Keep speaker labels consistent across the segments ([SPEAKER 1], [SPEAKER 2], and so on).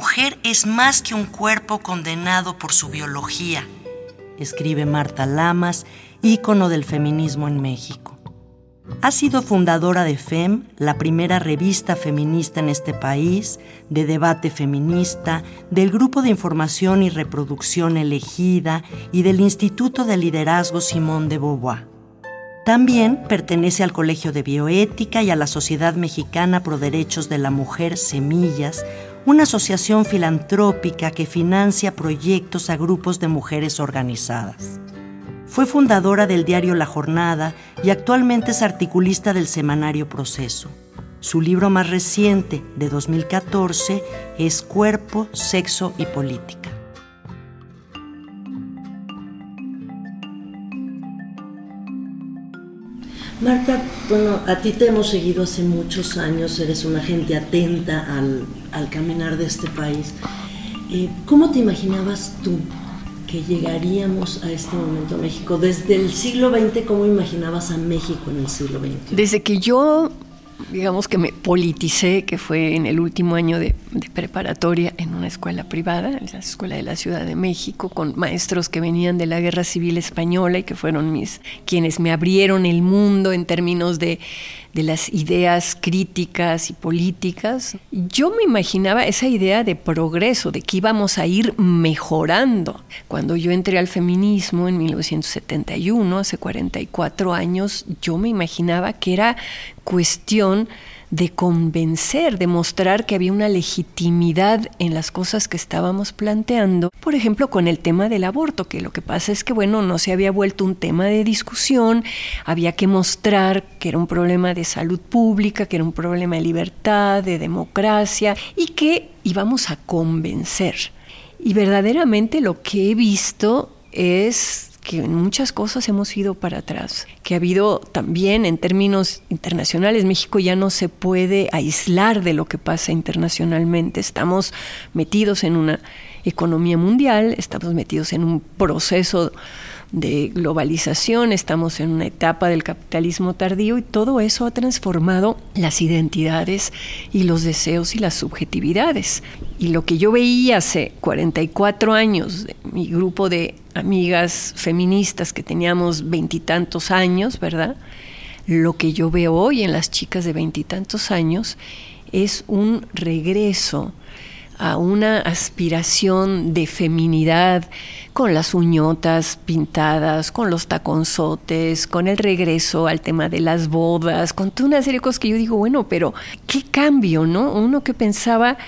[SPEAKER 1] Mujer es más que un cuerpo condenado por su biología, escribe Marta Lamas, ícono del feminismo en México. Ha sido fundadora de FEM, la primera revista feminista en este país, de debate feminista, del Grupo de Información y Reproducción Elegida y del Instituto de Liderazgo Simón de Beauvoir. También pertenece al Colegio de Bioética y a la Sociedad Mexicana Pro Derechos de la Mujer Semillas, una asociación filantrópica que financia proyectos a grupos de mujeres organizadas. Fue fundadora del diario La Jornada y actualmente es articulista del semanario Proceso. Su libro más reciente, de 2014, es Cuerpo, Sexo y Política. Marta, bueno, a ti te hemos seguido hace muchos años, eres una gente atenta al, caminar de este país. Eh, ¿Cómo te imaginabas tú que llegaríamos a este momento a México? Desde el siglo XX, ¿cómo imaginabas a México en el siglo XX?
[SPEAKER 2] Desde que yo digamos que me politicé, que fue en el último año de, preparatoria en una escuela privada, en la Escuela de la Ciudad de México, con maestros que venían de la Guerra Civil Española y que fueron mis quienes me abrieron el mundo en términos de de las ideas críticas y políticas, yo me imaginaba esa idea de progreso, de que íbamos a ir mejorando. Cuando yo entré al feminismo en 1971, hace 44 años, yo me imaginaba que era cuestión de convencer, de mostrar que había una legitimidad en las cosas que estábamos planteando. Por ejemplo, con el tema del aborto, que lo que pasa es que, bueno, no se había vuelto un tema de discusión, había que mostrar que era un problema de salud pública, que era un problema de libertad, de democracia, y que íbamos a convencer. Y verdaderamente lo que he visto es que en muchas cosas hemos ido para atrás, que ha habido también en términos internacionales, México ya no se puede aislar de lo que pasa internacionalmente, estamos metidos en una economía mundial, estamos metidos en un proceso de globalización, estamos en una etapa del capitalismo tardío y todo eso ha transformado las identidades y los deseos y las subjetividades. Y lo que yo veía hace 44 años, mi grupo de amigas feministas que teníamos veintitantos años, ¿verdad? Lo que yo veo hoy en las chicas de veintitantos años es un regreso a una aspiración de feminidad con las uñotas pintadas, con los taconzotes, con el regreso al tema de las bodas, con toda una serie de cosas que yo digo, bueno, pero qué cambio, ¿no? Uno que pensaba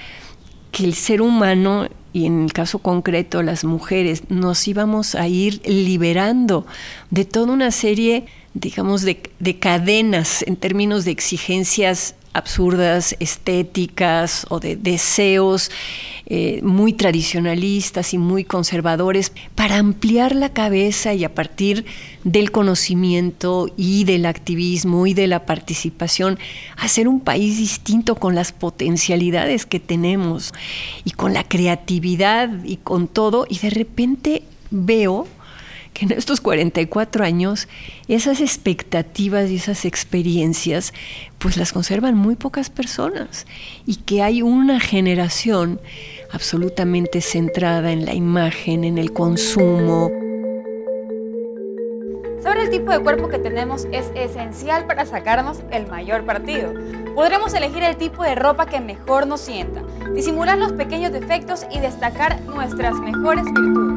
[SPEAKER 2] que el ser humano y en el caso concreto las mujeres nos íbamos a ir liberando de toda una serie, digamos, de, de cadenas en términos de exigencias absurdas, estéticas o de deseos eh, muy tradicionalistas y muy conservadores, para ampliar la cabeza y a partir del conocimiento y del activismo y de la participación, hacer un país distinto con las potencialidades que tenemos y con la creatividad y con todo, y de repente veo que en estos 44 años esas expectativas y esas experiencias pues las conservan muy pocas personas y que hay una generación absolutamente centrada en la imagen, en el consumo.
[SPEAKER 3] Saber el tipo de cuerpo que tenemos es esencial para sacarnos el mayor partido. Podremos elegir el tipo de ropa que mejor nos sienta, disimular los pequeños defectos y destacar nuestras mejores virtudes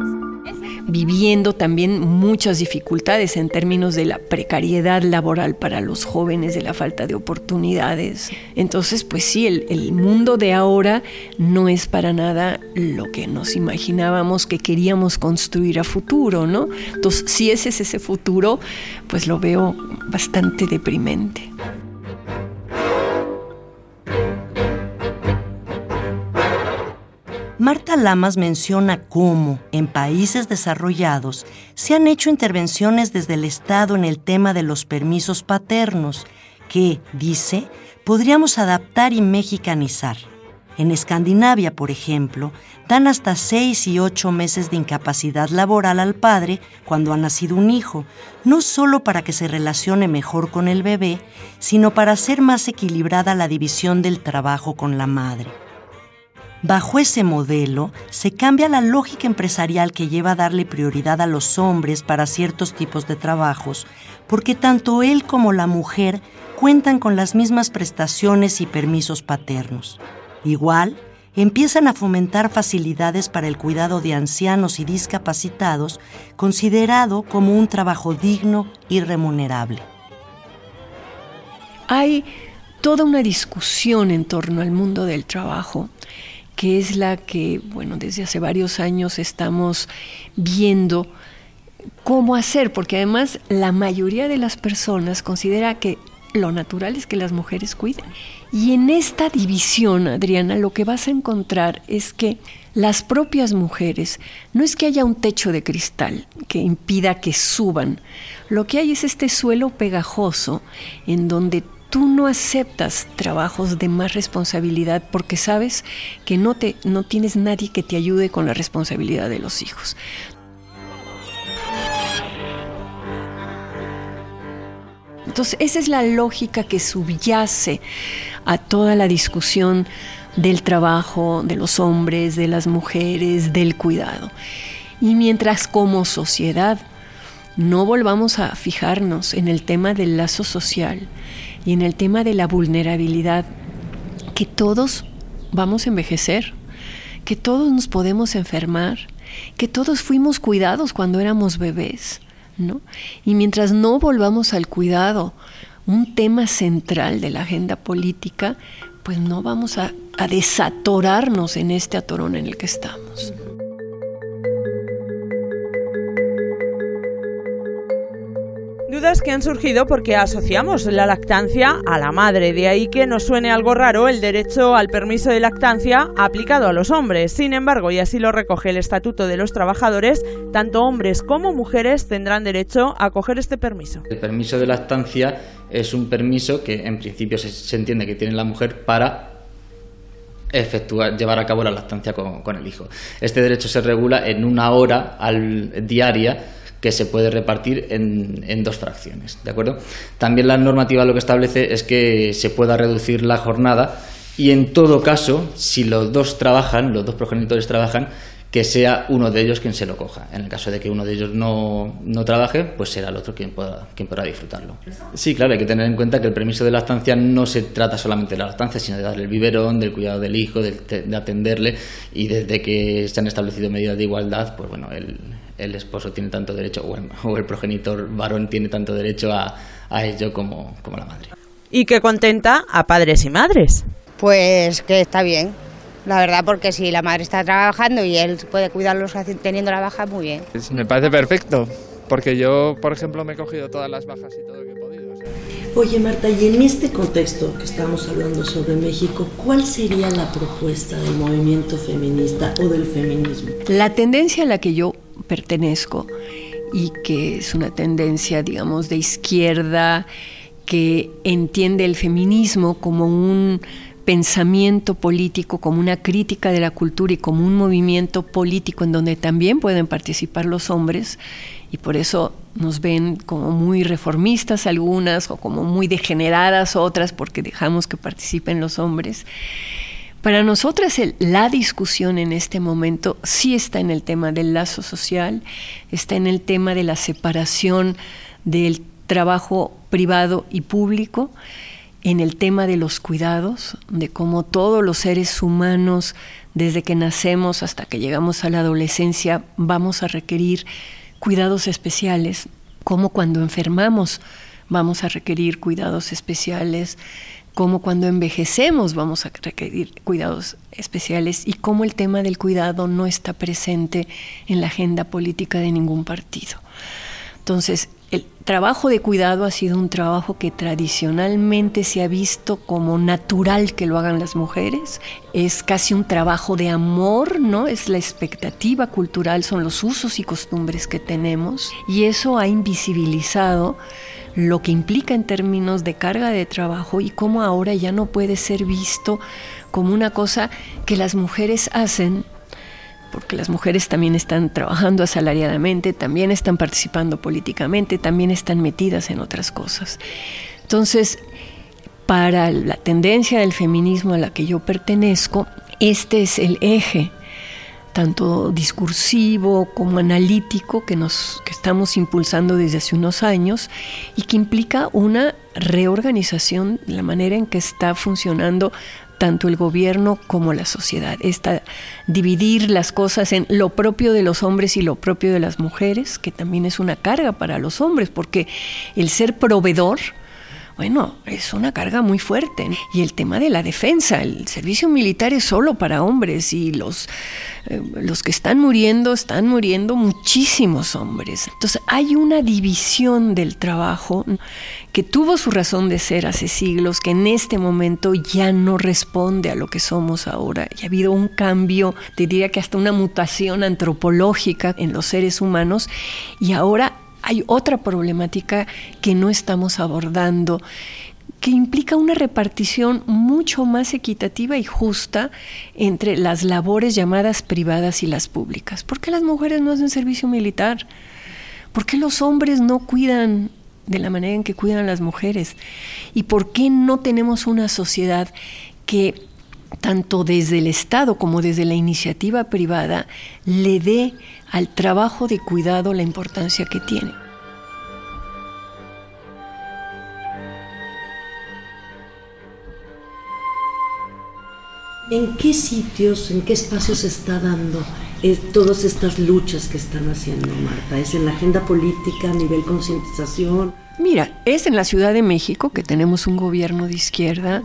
[SPEAKER 2] viviendo también muchas dificultades en términos de la precariedad laboral para los jóvenes, de la falta de oportunidades. Entonces, pues sí, el, el mundo de ahora no es para nada lo que nos imaginábamos que queríamos construir a futuro, ¿no? Entonces, si ese es ese futuro, pues lo veo bastante deprimente.
[SPEAKER 1] Marta Lamas menciona cómo, en países desarrollados, se han hecho intervenciones desde el Estado en el tema de los permisos paternos, que, dice, podríamos adaptar y mexicanizar. En Escandinavia, por ejemplo, dan hasta seis y ocho meses de incapacidad laboral al padre cuando ha nacido un hijo, no solo para que se relacione mejor con el bebé, sino para hacer más equilibrada la división del trabajo con la madre. Bajo ese modelo, se cambia la lógica empresarial que lleva a darle prioridad a los hombres para ciertos tipos de trabajos, porque tanto él como la mujer cuentan con las mismas prestaciones y permisos paternos. Igual, empiezan a fomentar facilidades para el cuidado de ancianos y discapacitados, considerado como un trabajo digno y remunerable.
[SPEAKER 2] Hay toda una discusión en torno al mundo del trabajo que es la que, bueno, desde hace varios años estamos viendo cómo hacer, porque además la mayoría de las personas considera que lo natural es que las mujeres cuiden. Y en esta división, Adriana, lo que vas a encontrar es que las propias mujeres, no es que haya un techo de cristal que impida que suban, lo que hay es este suelo pegajoso en donde tú no aceptas trabajos de más responsabilidad porque sabes que no, te, no tienes nadie que te ayude con la responsabilidad de los hijos. Entonces, esa es la lógica que subyace a toda la discusión del trabajo, de los hombres, de las mujeres, del cuidado. Y mientras como sociedad no volvamos a fijarnos en el tema del lazo social, y en el tema de la vulnerabilidad, que todos vamos a envejecer, que todos nos podemos enfermar, que todos fuimos cuidados cuando éramos bebés, ¿no? Y mientras no volvamos al cuidado, un tema central de la agenda política, pues no vamos a, a desatorarnos en este atorón en el que estamos.
[SPEAKER 4] Dudas que han surgido porque asociamos la lactancia a la madre, de ahí que nos suene algo raro el derecho al permiso de lactancia aplicado a los hombres. Sin embargo, y así lo recoge el Estatuto de los Trabajadores, tanto hombres como mujeres tendrán derecho a coger este permiso.
[SPEAKER 5] El permiso de lactancia es un permiso que en principio se, entiende que tiene la mujer para efectuar, llevar a cabo la lactancia con, con el hijo. Este derecho se regula en una hora al, diaria que se puede repartir en, dos fracciones, ¿de acuerdo? También la normativa lo que establece es que se pueda reducir la jornada y en todo caso, si los dos trabajan, los dos progenitores trabajan, que sea uno de ellos quien se lo coja. En el caso de que uno de ellos no, no trabaje, pues será el otro quien pueda, quien podrá disfrutarlo. Sí, claro, hay que tener en cuenta que el permiso de lactancia no se trata solamente de la lactancia, sino de darle el biberón, del cuidado del hijo, de, de atenderle, y desde que se han establecido medidas de igualdad, pues bueno, el, el esposo tiene tanto derecho, o el, progenitor varón tiene tanto derecho a, ello como, como la madre.
[SPEAKER 4] ¿Y qué contenta a padres y madres?
[SPEAKER 6] Pues que está bien, la verdad, porque si la madre está trabajando y él puede cuidarlos teniendo la baja, muy bien.
[SPEAKER 7] Me parece perfecto, porque yo, por ejemplo, me he cogido todas las bajas y todo lo que he podido.
[SPEAKER 1] Oye, Marta, y en este contexto que estamos hablando sobre México, ¿cuál sería la propuesta del movimiento feminista o del feminismo?
[SPEAKER 2] La tendencia a la que yo pertenezco y que es una tendencia, digamos, de izquierda que entiende el feminismo como un pensamiento político, como una crítica de la cultura y como un movimiento político en donde también pueden participar los hombres y por eso nos ven como muy reformistas algunas o como muy degeneradas otras porque dejamos que participen los hombres. Para nosotras la discusión en este momento sí está en el tema del lazo social, está en el tema de la separación del trabajo privado y público, en el tema de los cuidados, de cómo todos los seres humanos, desde que nacemos hasta que llegamos a la adolescencia, vamos a requerir cuidados especiales, como cuando enfermamos vamos a requerir cuidados especiales, como cuando envejecemos vamos a requerir cuidados especiales y cómo el tema del cuidado no está presente en la agenda política de ningún partido. Entonces, el trabajo de cuidado ha sido un trabajo que tradicionalmente se ha visto como natural que lo hagan las mujeres. Es casi un trabajo de amor, ¿no? Es la expectativa cultural, son los usos y costumbres que tenemos. Y eso ha invisibilizado lo que implica en términos de carga de trabajo y cómo ahora ya no puede ser visto como una cosa que las mujeres hacen porque las mujeres también están trabajando asalariadamente, también están participando políticamente, también están metidas en otras cosas. Entonces, para la tendencia del feminismo a la que yo pertenezco, este es el eje tanto discursivo como analítico que nos estamos impulsando desde hace unos años y que implica una reorganización de la manera en que está funcionando tanto el gobierno como la sociedad. Esta dividir las cosas en lo propio de los hombres y lo propio de las mujeres, que también es una carga para los hombres, porque el ser proveedor, bueno, es una carga muy fuerte. Y el tema de la defensa, el servicio militar es solo para hombres y los, eh, los que están muriendo, están muriendo muchísimos hombres. Entonces hay una división del trabajo que tuvo su razón de ser hace siglos, que en este momento ya no responde a lo que somos ahora. Y ha habido un cambio, te diría que hasta una mutación antropológica en los seres humanos y ahora hay otra problemática que no estamos abordando que implica una repartición mucho más equitativa y justa entre las labores llamadas privadas y las públicas. ¿Por qué las mujeres no hacen servicio militar? ¿Por qué los hombres no cuidan de la manera en que cuidan las mujeres? ¿Y por qué no tenemos una sociedad que tanto desde el Estado como desde la iniciativa privada le dé al trabajo de cuidado la importancia que tiene.
[SPEAKER 8] ¿En qué sitios, en qué espacios se está dando eh, todas estas luchas que están haciendo, Marta? ¿Es en la agenda política a nivel concientización?
[SPEAKER 2] Mira, es en la Ciudad de México que tenemos un gobierno de izquierda,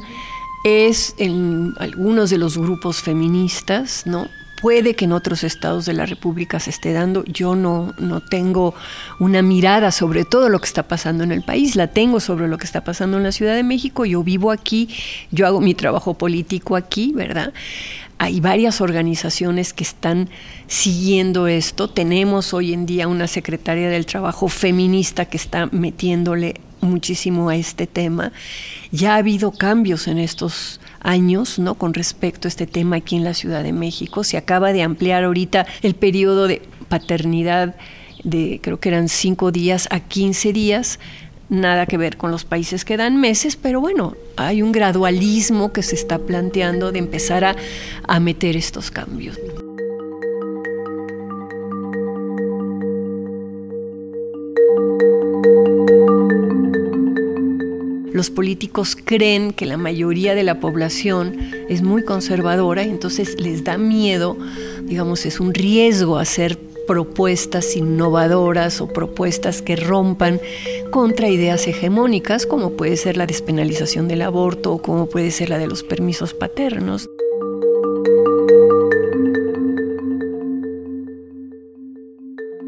[SPEAKER 2] es en algunos de los grupos feministas, ¿no? Puede que en otros estados de la República se esté dando. Yo no, no tengo una mirada sobre todo lo que está pasando en el país, la tengo sobre lo que está pasando en la Ciudad de México. Yo vivo aquí, yo hago mi trabajo político aquí, ¿verdad? Hay varias organizaciones que están siguiendo esto. Tenemos hoy en día una secretaria del trabajo feminista que está metiéndole muchísimo a este tema. Ya ha habido cambios en estos años, ¿no? Con respecto a este tema aquí en la Ciudad de México. Se acaba de ampliar ahorita el periodo de paternidad de, creo que eran cinco días a 15 días. Nada que ver con los países que dan meses, pero bueno, hay un gradualismo que se está planteando de empezar a, a meter estos cambios. Los políticos creen que la mayoría de la población es muy conservadora y entonces les da miedo, digamos, es un riesgo hacer propuestas innovadoras o propuestas que rompan contra ideas hegemónicas, como puede ser la despenalización del aborto o como puede ser la de los permisos paternos.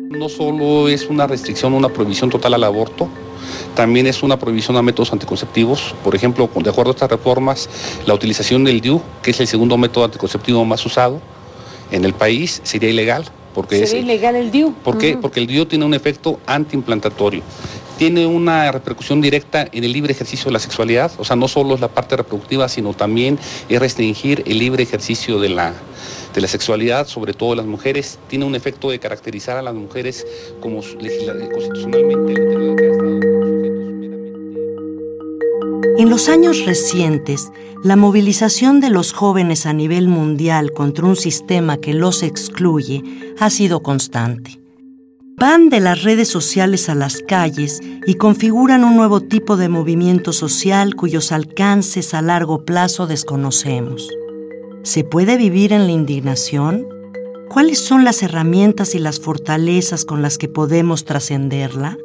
[SPEAKER 9] No solo es una restricción, una prohibición total al aborto, también es una prohibición a métodos anticonceptivos. Por ejemplo, de acuerdo a estas reformas, la utilización del DIU, que es el segundo método anticonceptivo más usado en el país, sería ilegal. Porque
[SPEAKER 8] ¿Sería ilegal el DIU?
[SPEAKER 9] ¿Por qué? Porque el DIU tiene un efecto antiimplantatorio. Tiene una repercusión directa en el libre ejercicio de la sexualidad, o sea, no solo es la parte reproductiva, sino también es restringir el libre ejercicio de la, de la sexualidad, sobre todo las mujeres. Tiene un efecto de caracterizar a las mujeres como constitucionalmente
[SPEAKER 1] en los años recientes, la movilización de los jóvenes a nivel mundial contra un sistema que los excluye ha sido constante. Van de las redes sociales a las calles y configuran un nuevo tipo de movimiento social cuyos alcances a largo plazo desconocemos. ¿Se puede vivir en la indignación? ¿Cuáles son las herramientas y las fortalezas con las que podemos trascenderla?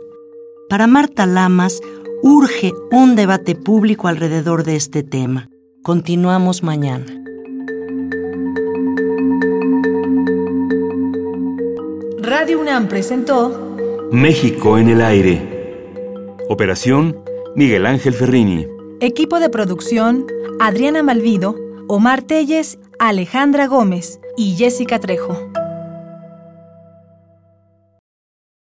[SPEAKER 1] Para Marta Lamas, urge un debate público alrededor de este tema. Continuamos mañana.
[SPEAKER 10] Radio UNAM presentó
[SPEAKER 11] México en el aire. Operación Miguel Ángel Ferrini.
[SPEAKER 10] Equipo de producción Adriana Malvido, Omar Telles, Alejandra Gómez y Jessica Trejo.